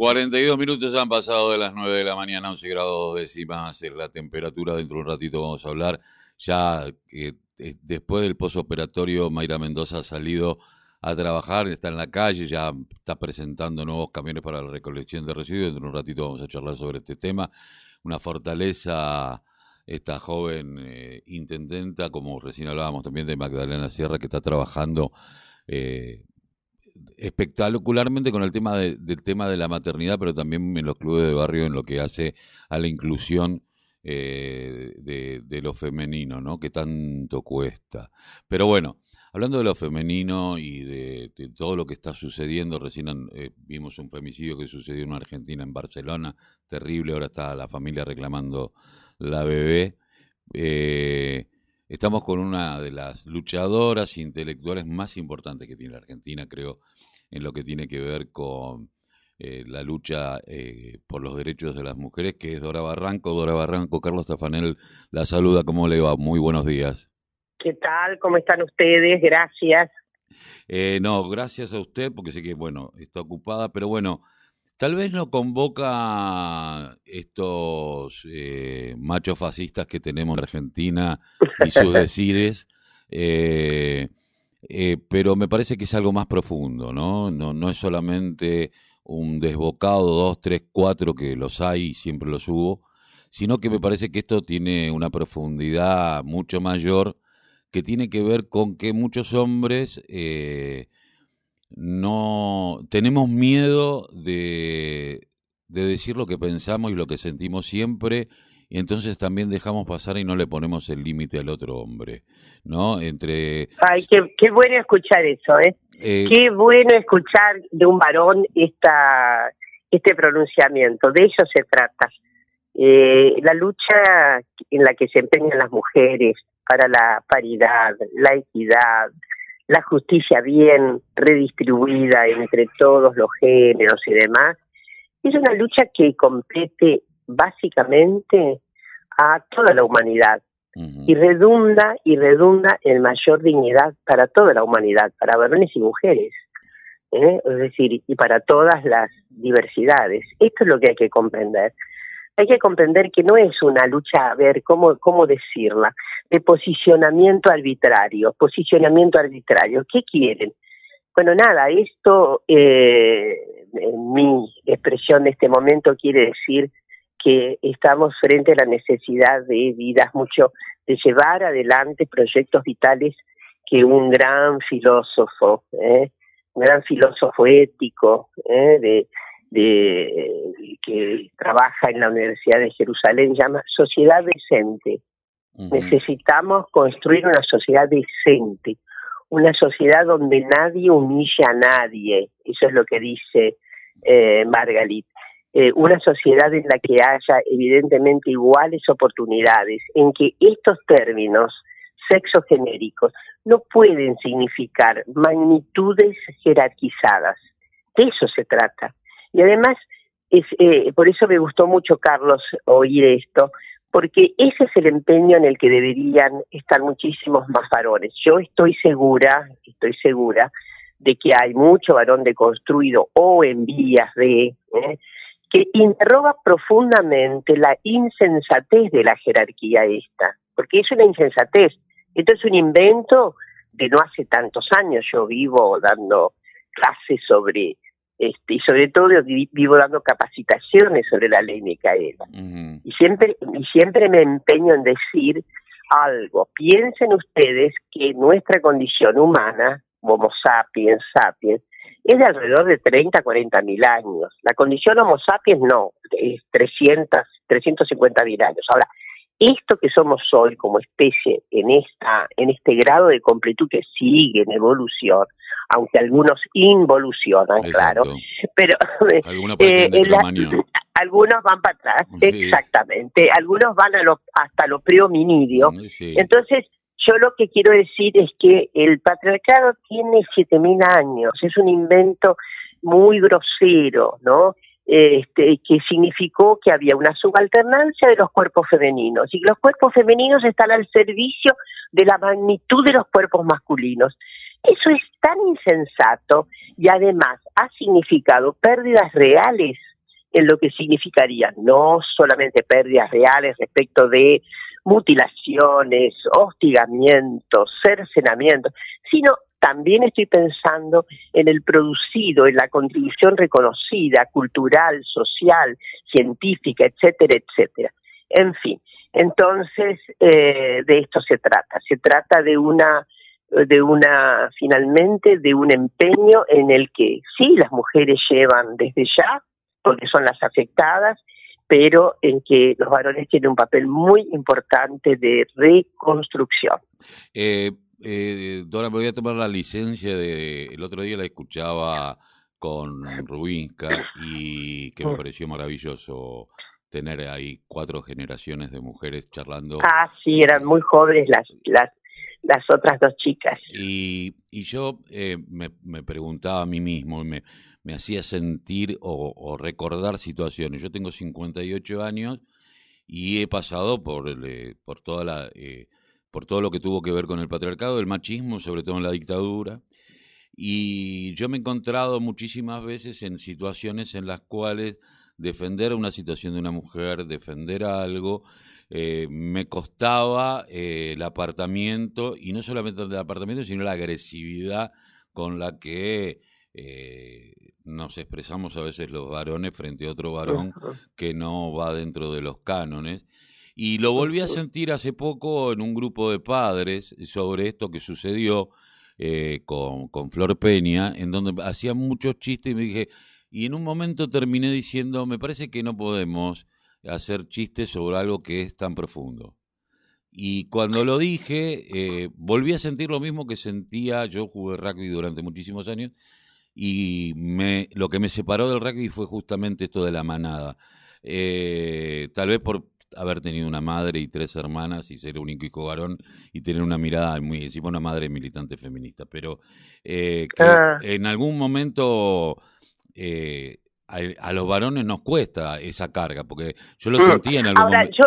42 minutos han pasado de las 9 de la mañana, 11 grados décimas es la temperatura. Dentro de un ratito vamos a hablar. Ya que eh, después del posoperatorio, Mayra Mendoza ha salido a trabajar, está en la calle, ya está presentando nuevos camiones para la recolección de residuos. Dentro de un ratito vamos a charlar sobre este tema. Una fortaleza, esta joven eh, intendenta, como recién hablábamos también de Magdalena Sierra, que está trabajando eh, espectacularmente con el tema del tema de la maternidad, pero también en los clubes de barrio en lo que hace a la inclusión eh, de, lo femenino, ¿no? Que tanto cuesta. Pero bueno, hablando de lo femenino y de, todo lo que está sucediendo, recién eh, vimos un femicidio que sucedió en Argentina, en Barcelona, terrible, ahora está la familia reclamando la bebé. Eh, Estamos con una de las luchadoras intelectuales más importantes que tiene la Argentina, creo, en lo que tiene que ver con eh, la lucha eh, por los derechos de las mujeres, que es Dora Barranco. Dora Barranco, Carlos Tafanel la saluda. ¿Cómo le va? Muy buenos días. ¿Qué tal? ¿Cómo están ustedes? Gracias. Eh, no, gracias a usted, porque sé que, bueno, está ocupada, pero bueno, Tal vez no convoca estos eh, machos fascistas que tenemos en Argentina y sus decires, eh, eh, pero me parece que es algo más profundo, ¿no? ¿no? No es solamente un desbocado, dos, tres, cuatro, que los hay y siempre los hubo, sino que me parece que esto tiene una profundidad mucho mayor que tiene que ver con que muchos hombres no tenemos miedo de, de decir lo que pensamos y lo que sentimos siempre y entonces también dejamos pasar y no le ponemos el límite al otro hombre, ¿no? Entre Ay, qué, qué bueno escuchar eso, ¿eh? ¿eh? Qué bueno escuchar de un varón esta este pronunciamiento, de eso se trata. Eh, la lucha en la que se empeñan las mujeres para la paridad, la equidad, la justicia bien redistribuida entre todos los géneros y demás, es una lucha que compete básicamente a toda la humanidad y redunda y redunda en mayor dignidad para toda la humanidad, para varones y mujeres, ¿eh? es decir, y para todas las diversidades. Esto es lo que hay que comprender hay que comprender que no es una lucha, a ver, ¿cómo, cómo decirla? De posicionamiento arbitrario, posicionamiento arbitrario. ¿Qué quieren? Bueno, nada, esto, eh, en mi expresión de este momento, quiere decir que estamos frente a la necesidad de vidas mucho, de llevar adelante proyectos vitales que un gran filósofo, ¿eh? un gran filósofo ético, ¿eh? de, de, que trabaja en la Universidad de Jerusalén llama sociedad decente. Necesitamos construir una sociedad decente, una sociedad donde nadie humilla a nadie, eso es lo que dice eh, Margalit. Eh, una sociedad en la que haya evidentemente iguales oportunidades, en que estos términos sexo genéricos no pueden significar magnitudes jerarquizadas. De eso se trata. Y además, es, eh, por eso me gustó mucho, Carlos, oír esto, porque ese es el empeño en el que deberían estar muchísimos más varones. Yo estoy segura, estoy segura de que hay mucho varón deconstruido o en vías de, ¿eh? que interroga profundamente la insensatez de la jerarquía esta, porque es una insensatez. Esto es un invento de no hace tantos años. Yo vivo dando clases sobre este, y sobre todo vivo dando capacitaciones sobre la ley Micaela. Y siempre, y siempre me empeño en decir algo. Piensen ustedes que nuestra condición humana, Homo sapiens sapiens, es de alrededor de 30, 40 mil años. La condición Homo sapiens no, es 300, 350 mil años. Ahora, esto que somos hoy como especie en esta en este grado de completud que sigue en evolución aunque algunos involucionan claro pero eh, algunos van para atrás exactamente. Algunos van a lo, hasta lo prehominidio entonces yo lo que quiero decir es que el patriarcado tiene siete mil años es un invento muy grosero no este, que significó que había una subalternancia de los cuerpos femeninos y los cuerpos femeninos están al servicio de la magnitud de los cuerpos masculinos. Eso es tan insensato y además ha significado pérdidas reales en lo que significaría no solamente pérdidas reales respecto de mutilaciones, hostigamientos, cercenamientos, sino también estoy pensando en el producido, en la contribución reconocida, cultural, social, científica, etcétera, etcétera. En fin, entonces eh, de esto se trata. Se trata de una, de una, finalmente, de un empeño en el que sí las mujeres llevan desde ya, porque son las afectadas, pero en que los varones tienen un papel muy importante de reconstrucción. Eh, eh, Dora, voy a tomar la licencia de... El otro día la escuchaba con Rubinska y que me mm. pareció maravilloso tener ahí cuatro generaciones de mujeres charlando. Ah, sí, eran muy jóvenes las, las, las otras dos chicas. Y, y yo eh, me, me, preguntaba a mí mismo, me, me hacía sentir o, recordar situaciones. Yo tengo 58 años y he pasado por, eh, por toda la... Eh, por todo lo que tuvo que ver con el patriarcado, el machismo, sobre todo en la dictadura. Y yo me he encontrado muchísimas veces en situaciones en las cuales defender una situación de una mujer, defender algo, eh, me costaba eh, el apartamiento, y no solamente el apartamiento, sino la agresividad con la que eh, nos expresamos a veces los varones frente a otro varón que no va dentro de los cánones. Y lo volví a sentir hace poco en un grupo de padres sobre esto que sucedió eh, con, con Flor Peña, en donde hacía muchos chistes y me dije, y en un momento terminé diciendo, me parece que no podemos hacer chistes sobre algo que es tan profundo. Y cuando lo dije, eh, volví a sentir lo mismo que sentía, yo jugué rugby durante muchísimos años, y me, lo que me separó del rugby fue justamente esto de la manada. Eh, tal vez por haber tenido una madre y tres hermanas y ser único hijo varón y tener una mirada muy encima una madre militante feminista pero eh, que ah. en algún momento eh, a, los varones nos cuesta esa carga porque yo lo mm. sentí en algún Ahora, yo,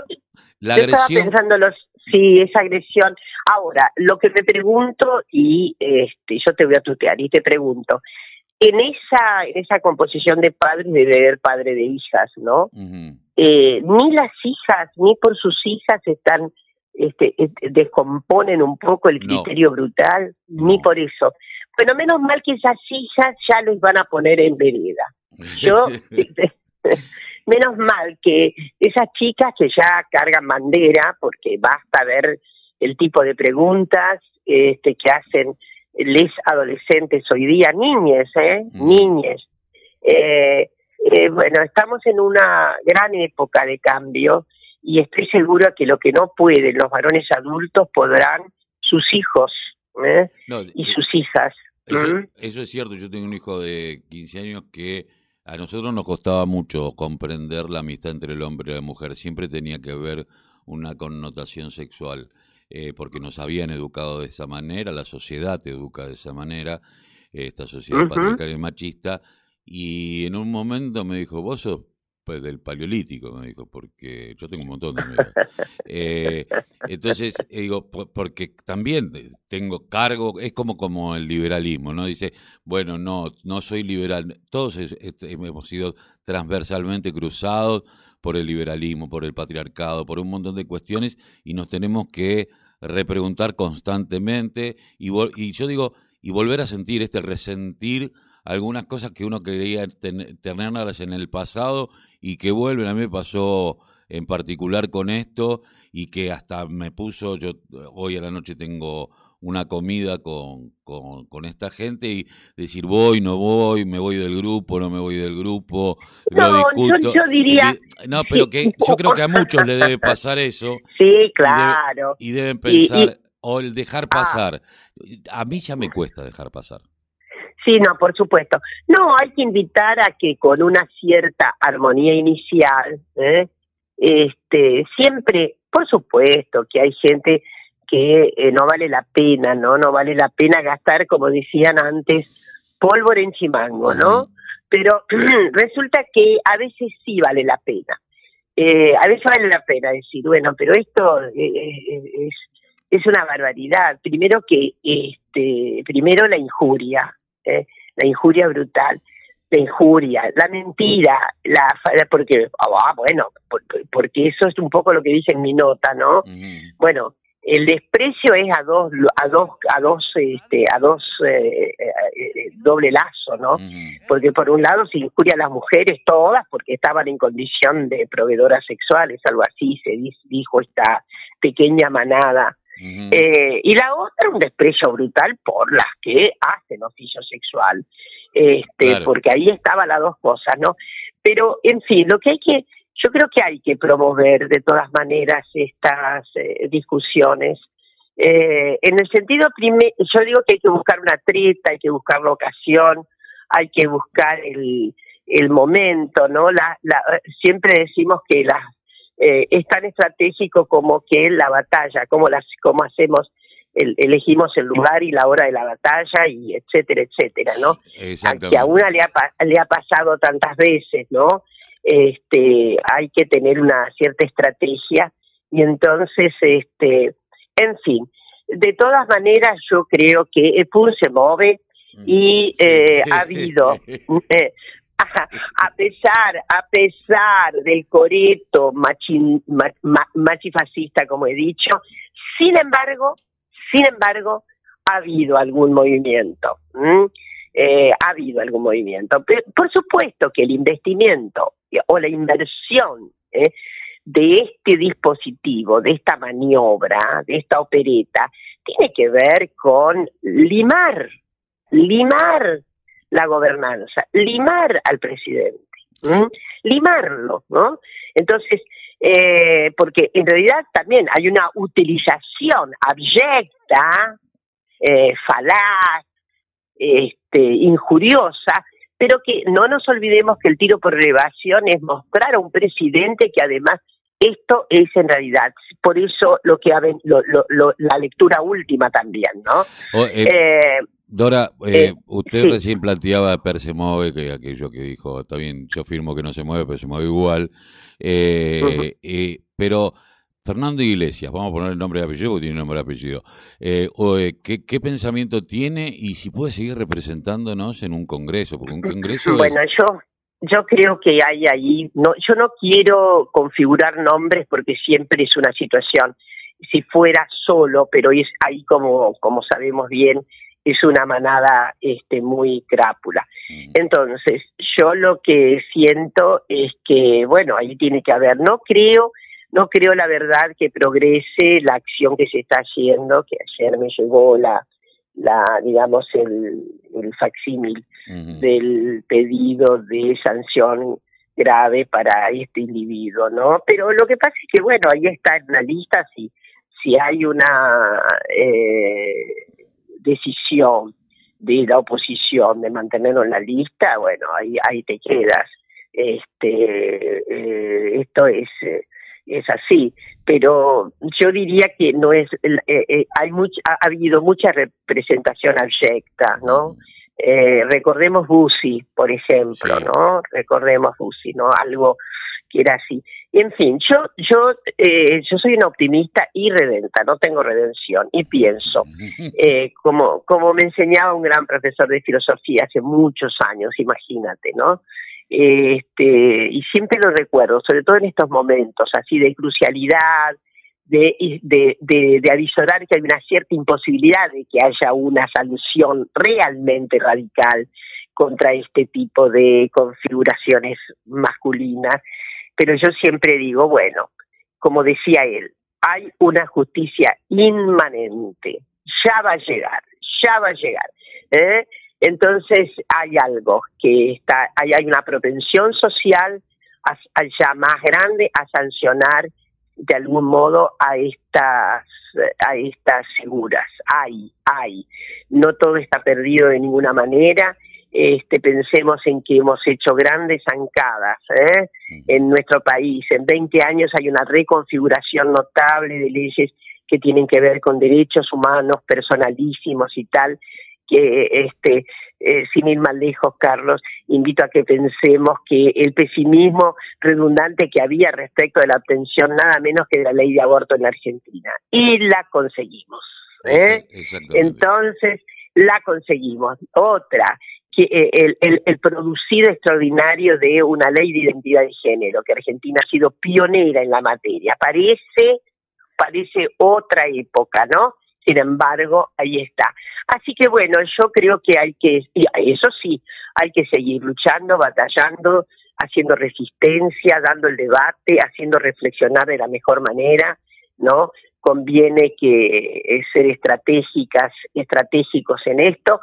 la agresión estaba pensando los sí esa agresión ahora lo que me pregunto y este yo te voy a tutear y te pregunto en esa, en esa composición de padres debe haber padre de hijas, ¿no? Eh, ni las hijas, ni por sus hijas están, este, descomponen un poco el criterio brutal, ni por eso. Pero menos mal que esas hijas ya los van a poner en vereda. Yo, menos mal que esas chicas que ya cargan bandera, porque basta ver el tipo de preguntas este, que hacen les adolescentes hoy día, niñes, ¿eh? Mm. Niñes. Eh, eh, bueno, estamos en una gran época de cambio y estoy seguro que lo que no pueden los varones adultos podrán sus hijos ¿eh? y sus hijas. Eso, es cierto, yo tengo un hijo de 15 años que a nosotros nos costaba mucho comprender la amistad entre el hombre y la mujer, siempre tenía que haber una connotación sexual. Eh, porque nos habían educado de esa manera, la sociedad te educa de esa manera, esta sociedad patriarcal y machista, y en un momento me dijo, vos sos pues, del paleolítico, me dijo, porque yo tengo un montón de eh, entonces, eh, digo, porque también tengo cargo, es como, como el liberalismo, ¿no? Dice, bueno, no, no soy liberal, todos hemos sido transversalmente cruzados por el liberalismo, por el patriarcado, por un montón de cuestiones, y nos tenemos que repreguntar constantemente y, y yo digo, y volver a sentir este resentir algunas cosas que uno quería tenerlas en el pasado y que vuelven. A mí me pasó en particular con esto y que hasta me puso, yo hoy a la noche tengo una comida con, con, esta gente y decir voy, no voy, me voy del grupo, no me voy del grupo, no, discuto. Yo, diría... No, pero que yo creo que a muchos le debe pasar eso. Sí, claro. Y, deben pensar, o el dejar ah. pasar. A mí ya me cuesta dejar pasar. Sí, no, por supuesto. No, hay que invitar a que con una cierta armonía inicial, ¿eh? este, siempre, por supuesto que hay gente que eh, no vale la pena, ¿no? No vale la pena gastar, como decían antes, pólvora en chimango, ¿no? Pero resulta que a veces sí vale la pena. Eh, a veces vale la pena decir, bueno, pero esto es, es una barbaridad. Primero que, este, primero la injuria, la injuria brutal. la injuria, la mentira, la porque ah, bueno, porque eso es un poco lo que dice en mi nota, ¿no? Bueno, el desprecio es a dos a dos a dos este a dos eh, eh, doble lazo no porque por un lado se injuria a las mujeres todas porque estaban en condición de proveedoras sexuales algo así se dijo esta pequeña manada eh, y la otra un desprecio brutal por las que hacen oficio sexual este porque ahí estaban las dos cosas no pero en fin lo que hay que yo creo que hay que promover de todas maneras estas eh, discusiones. Eh, en el sentido, yo digo que hay que buscar una treta, hay que buscar la ocasión, hay que buscar el, el momento, ¿no? La, siempre decimos que la, eh, es tan estratégico como que la batalla, como, las, como hacemos, elegimos el lugar y la hora de la batalla y etcétera, etcétera, ¿no? Que a una le ha, le ha pasado tantas veces, ¿no? este, hay que tener una cierta estrategia y entonces, este, en fin, de todas maneras yo creo que el PUN se mueve mm. y eh, ha habido, eh, a pesar, a pesar del coreto machifascista, como he dicho, sin embargo, sin embargo, ha habido algún movimiento. Eh, ha habido algún movimiento. por supuesto que el investimiento o la inversión ¿eh? de este dispositivo, de esta maniobra, de esta opereta, tiene que ver con limar, limar la gobernanza, limar al presidente, limarlo, ¿no? Entonces, eh, porque en realidad también hay una utilización abyecta, eh, falaz, este, injuriosa pero que no nos olvidemos que el tiro por elevación es mostrar a un presidente que además esto es en realidad, por eso lo que lo, lo, la lectura última también, ¿no? Eh, eh, Dora, eh, usted recién planteaba per se mueve, que aquello que dijo, está bien, yo firmo que no se mueve, pero se mueve igual, pero Fernando Iglesias, vamos a poner el nombre y apellido porque tiene nombre y apellido. Eh, eh, ¿qué, pensamiento tiene y si puede seguir representándonos en un congreso? Porque un congreso. Bueno, yo yo creo que hay ahí. No, yo no quiero configurar nombres porque siempre es una situación. Si fuera solo, pero es ahí como como sabemos bien es una manada este muy crápula. Mm. Entonces, yo lo que siento es que, bueno, ahí tiene que haber, no creo no creo la verdad que progrese la acción que se está haciendo, que ayer me llegó la, la digamos, el, el facsímil del pedido de sanción grave para este individuo, ¿no? Pero lo que pasa es que, bueno, ahí está en la lista, si, si hay una eh, decisión de la oposición de mantenerlo en la lista, bueno, ahí, ahí te quedas. Este, eh, esto es... Eh, es así, pero yo diría que no es, eh, eh, hay ha, habido mucha representación abyecta, ¿no? Eh, recordemos Bussi, por ejemplo, ¿no? Recordemos Bussi, ¿no? Algo que era así. En fin, yo, yo, eh, yo soy una optimista y redenta, no tengo redención y pienso, eh, como, como me enseñaba un gran profesor de filosofía hace muchos años, imagínate, ¿no? este, y siempre lo recuerdo, sobre todo en estos momentos así de crucialidad, de, de, de, de avisorar que hay una cierta imposibilidad de que haya una solución realmente radical contra este tipo de configuraciones masculinas. Pero yo siempre digo, bueno, como decía él, hay una justicia inmanente, ya va a llegar, ya va a llegar. ¿eh? Entonces hay algo que está, hay, hay una propensión social a, ya más grande a sancionar de algún modo a estas a estas figuras. Hay, hay. No todo está perdido de ninguna manera. Este, pensemos en que hemos hecho grandes zancadas ¿eh? en nuestro país. En 20 años hay una reconfiguración notable de leyes que tienen que ver con derechos humanos personalísimos y tal, que este eh, sin ir más lejos, Carlos, invito a que pensemos que el pesimismo redundante que había respecto de la obtención nada menos que de la ley de aborto en Argentina. Y la conseguimos. ¿eh? Entonces, la conseguimos. Otra, que eh, el, el, el, extraordinario de una ley de identidad de género, que Argentina ha sido pionera en la materia. Parece, parece otra época, ¿no? Sin embargo, ahí está. Así que bueno, yo creo que hay que, eso sí, hay que seguir luchando, batallando, haciendo resistencia, dando el debate, haciendo reflexionar de la mejor manera, ¿no? Conviene que eh, ser estratégicas, estratégicos en esto,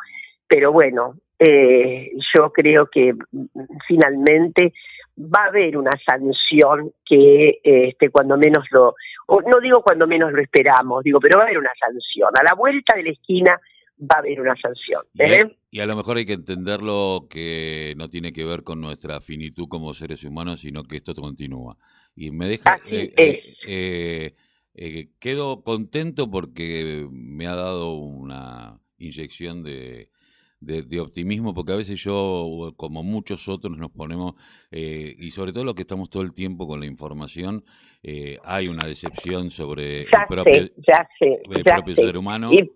pero bueno, eh, yo creo que mm, finalmente va a haber una sanción que este cuando menos lo no digo cuando menos lo esperamos digo pero va a haber una sanción. A la vuelta de la esquina va a haber una sanción ¿eh? y, a, lo mejor hay que entenderlo que no tiene que ver con nuestra finitud como seres humanos sino que esto continúa. Y me deja eh, eh, quedo contento porque me ha dado una inyección de de, optimismo, porque a veces yo, como muchos otros, nos ponemos, eh, y sobre todo los que estamos todo el tiempo con la información, eh, hay una decepción sobre el propio, ser humano. Eh,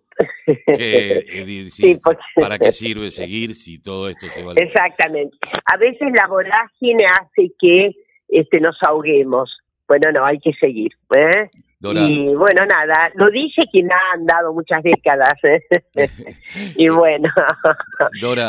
¿Para qué sirve seguir si todo esto se va a... Exactamente. A veces la vorágine hace que este, nos ahoguemos. Bueno, no, hay que seguir. ¿eh? Y bueno, nada, lo dice quien ha andado muchas décadas. ¿eh? y bueno,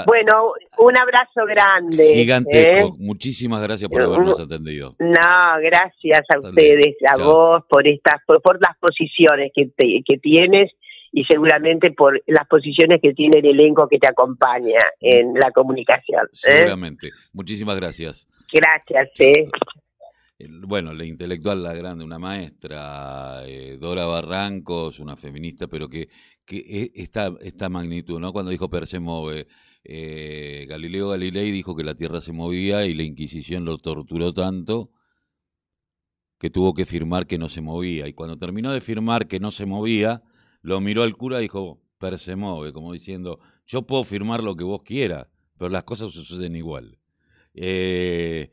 bueno, un abrazo grande. Gigantesco. ¿eh? Muchísimas gracias por habernos atendido. No, gracias a ustedes, a vos, por estas, por, las posiciones que, que tienes y seguramente por las posiciones que tiene el elenco que te acompaña en la comunicación. ¿eh? Seguramente. Muchísimas gracias. Gracias. ¿eh? Bueno, la intelectual, la grande, una maestra, eh, Dora Barrancos, una feminista, pero que, que e, esta, esta magnitud, ¿no? Cuando dijo Per se move, eh, Galileo Galilei dijo que la Tierra se movía y la Inquisición lo torturó tanto que tuvo que firmar que no se movía. Y cuando terminó de firmar que no se movía, lo miró al cura y dijo, Per se mueve, como diciendo, yo puedo firmar lo que vos quieras, pero las cosas suceden igual. Eh,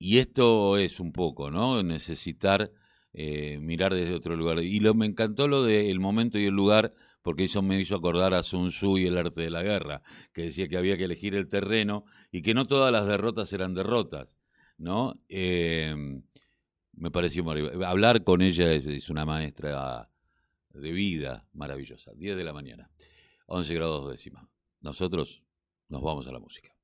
y esto es un poco, ¿no? Necesitar eh, mirar desde otro lugar. Y lo, me encantó lo del momento y el lugar, porque eso me hizo acordar a Sun Tzu y el arte de la guerra, que decía que había que elegir el terreno y que no todas las derrotas eran derrotas, ¿no? Eh, me pareció maravilloso. Hablar con ella es, una maestra de vida maravillosa. 10 de la mañana, 11 grados décima. Nosotros nos vamos a la música.